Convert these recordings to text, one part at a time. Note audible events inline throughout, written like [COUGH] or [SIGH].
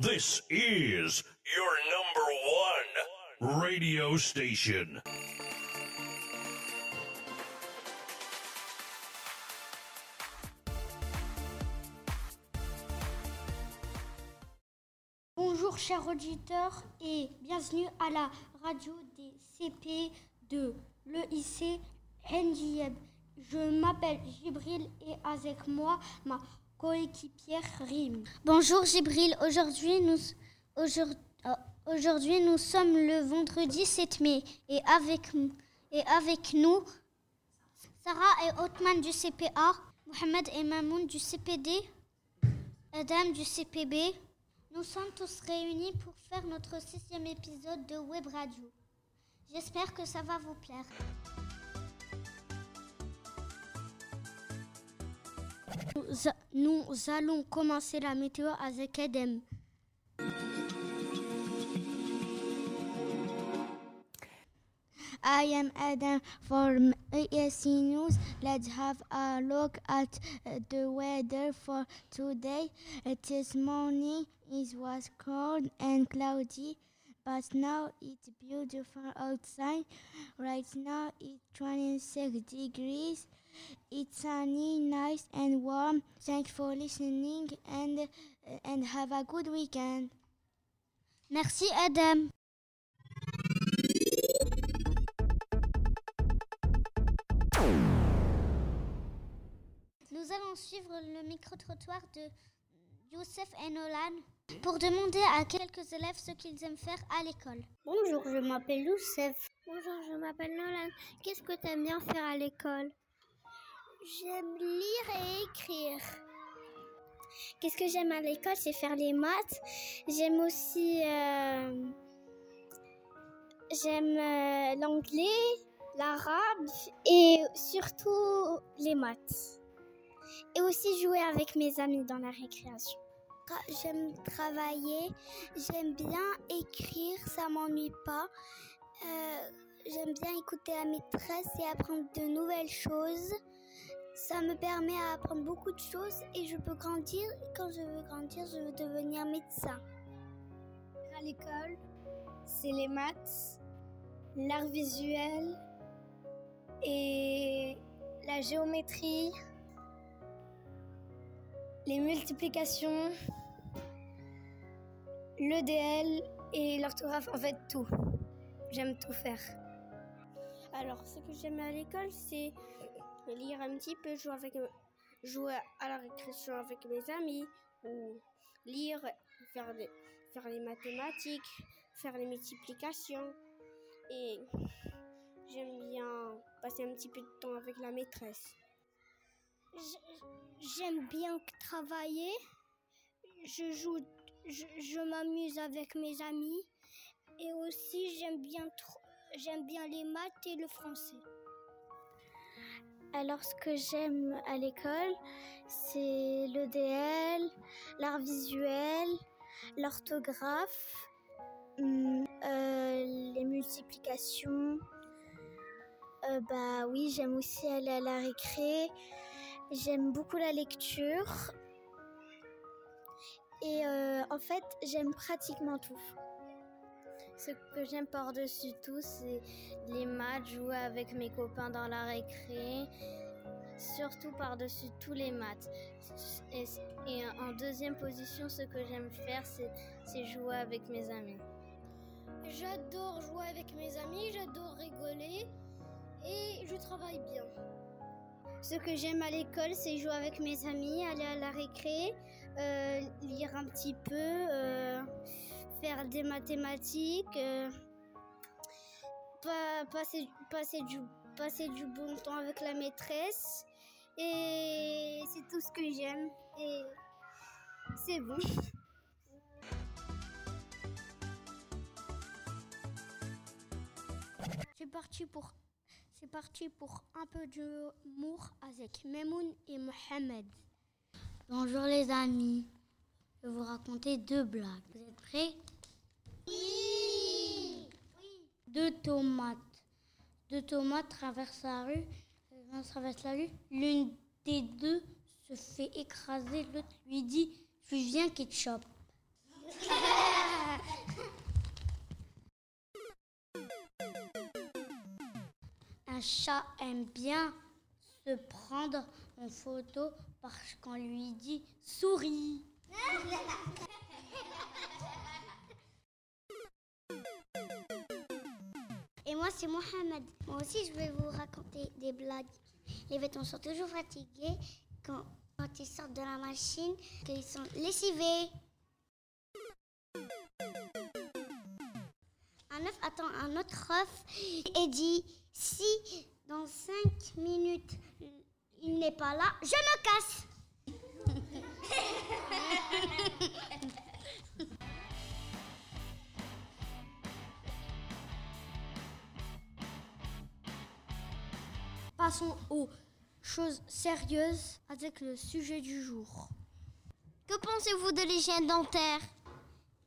This is your number one radio station. Bonjour chers auditeurs et bienvenue à la radio des CP de l'EIC NJIEB. Je m'appelle Gibril et avec moi ma coéquipière Rim. Bonjour Gibril, aujourd'hui nous, euh, sommes le vendredi 7 mai et avec, et avec nous Sarah et Othman du CPA, Mohamed et Mamoun du CPD, Adam du CPB. Nous sommes tous réunis pour faire notre sixième épisode de Web Radio. J'espère que ça va vous plaire. Nous, allons commencer la météo avec Edem. I am Adam from ASC News. Let's have a look at uh, the weather for today. It is morning. It was cold and cloudy, but now it's beautiful outside. Right now it's 26 degrees. It's sunny, nice and warm. Thanks for listening and and have a good weekend. Merci Adam. Nous allons suivre le micro-trottoir de Youssef et Nolan pour demander à quelques élèves ce qu'ils aiment faire à l'école. Bonjour, je m'appelle Youssef. Bonjour, je m'appelle Nolan. Qu'est-ce que tu aimes bien faire à l'école? J'aime lire et écrire. Qu'est-ce que j'aime à l'école C'est faire les maths. J'aime aussi. euh, J'aime euh, l'anglais, l'arabe et surtout les maths. Et aussi jouer avec mes amis dans la récréation. J'aime travailler, j'aime bien écrire, ça m'ennuie pas. Euh, J'aime bien écouter la maîtresse et apprendre de nouvelles choses. Ça me permet d'apprendre beaucoup de choses et je peux grandir. Quand je veux grandir, je veux devenir médecin. À l'école, c'est les maths, l'art visuel et la géométrie, les multiplications, l'EDL et l'orthographe, en fait tout. J'aime tout faire. Alors, ce que j'aime à l'école, c'est lire un petit peu, jouer, avec, jouer à la récréation avec mes amis, ou lire, faire les, faire les mathématiques, faire les multiplications. Et j'aime bien passer un petit peu de temps avec la maîtresse. J'aime bien travailler. Je joue, je, je m'amuse avec mes amis. Et aussi, j'aime bien, j'aime bien les maths et le français. Alors, ce que j'aime à l'école, c'est l'EDL, l'art visuel, l'orthographe, hum, euh, les multiplications. Euh, bah oui, j'aime aussi aller à la récré. J'aime beaucoup la lecture. Et euh, en fait, j'aime pratiquement tout. Ce que j'aime par-dessus tout, c'est les maths, jouer avec mes copains dans la récré. Surtout par-dessus tous les maths. Et, et en deuxième position, ce que j'aime faire, c'est c'est jouer avec mes amis. J'adore jouer avec mes amis, j'adore rigoler et je travaille bien. Ce que j'aime à l'école, c'est jouer avec mes amis, aller à la récré, euh, lire un petit peu, euh, faire des mathématiques, euh, pa- passer, passer, du, passer du bon temps avec la maîtresse. Et c'est tout ce que j'aime. Et c'est bon. C'est parti pour c'est parti pour un peu d'humour avec Memoun et Mohamed. Bonjour les amis. Je vais vous raconter deux blagues. Vous êtes prêts? Oui, Deux tomates. Deux tomates traversent la rue. Traverse la rue. L'une des deux se fait écraser. L'autre lui dit Je viens ketchup. [LAUGHS] Un chat aime bien se prendre en photo parce qu'on lui dit souris. Et moi, c'est Mohamed. Moi aussi, je vais vous raconter des blagues. Les vêtements sont toujours fatigués quand, quand ils sortent de la machine, qu'ils sont lessivés. Un œuf attend un autre œuf et dit si dans cinq minutes il n'est pas là, je me casse. Passons aux choses sérieuses avec le sujet du jour. Que pensez-vous de l'hygiène dentaire?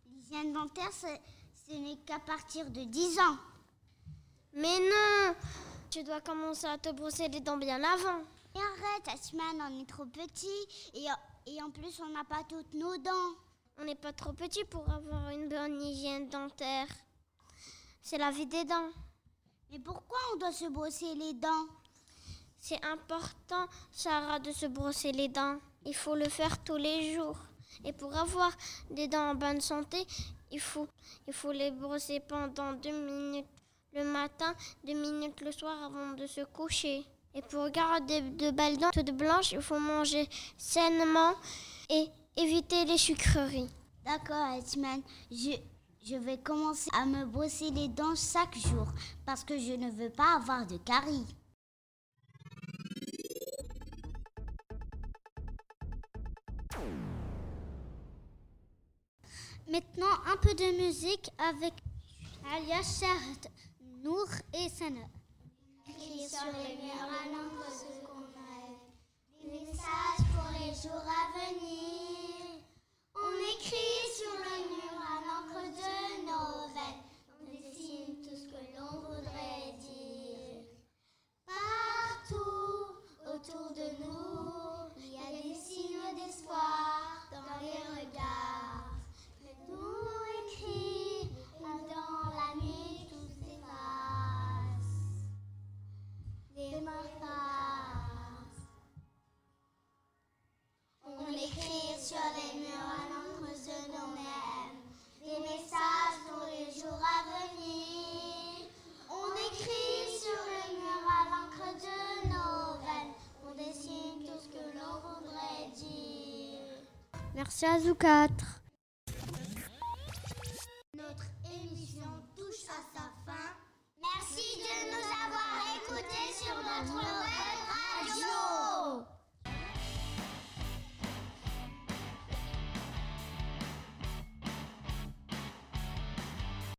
L'hygiène dentaire, ce n'est qu'à partir de 10 ans. Mais non Tu dois commencer à te brosser les dents bien avant. Et arrête, Asman, on est trop petit et, et en plus on n'a pas toutes nos dents. On n'est pas trop petit pour avoir une bonne hygiène dentaire. C'est la vie des dents. Mais pourquoi on doit se brosser les dents? C'est important, Sarah, de se brosser les dents. Il faut le faire tous les jours. Et pour avoir des dents en bonne santé, il faut, il faut les brosser pendant deux minutes le matin, deux minutes le soir avant de se coucher. Et pour garder de belles dents toutes blanches, il faut manger sainement et éviter les sucreries. D'accord, Asman, je, je vais commencer à me brosser les dents chaque jour parce que je ne veux pas avoir de caries. Maintenant, un peu de musique avec Alia Shahd, Nour et Sana. Écrit sur les murs à l'encre ce qu'on rêve, des messages pour les jours à venir. On écrit Merci à Zou4. Notre émission touche à sa fin. Merci de nous avoir écoutés sur notre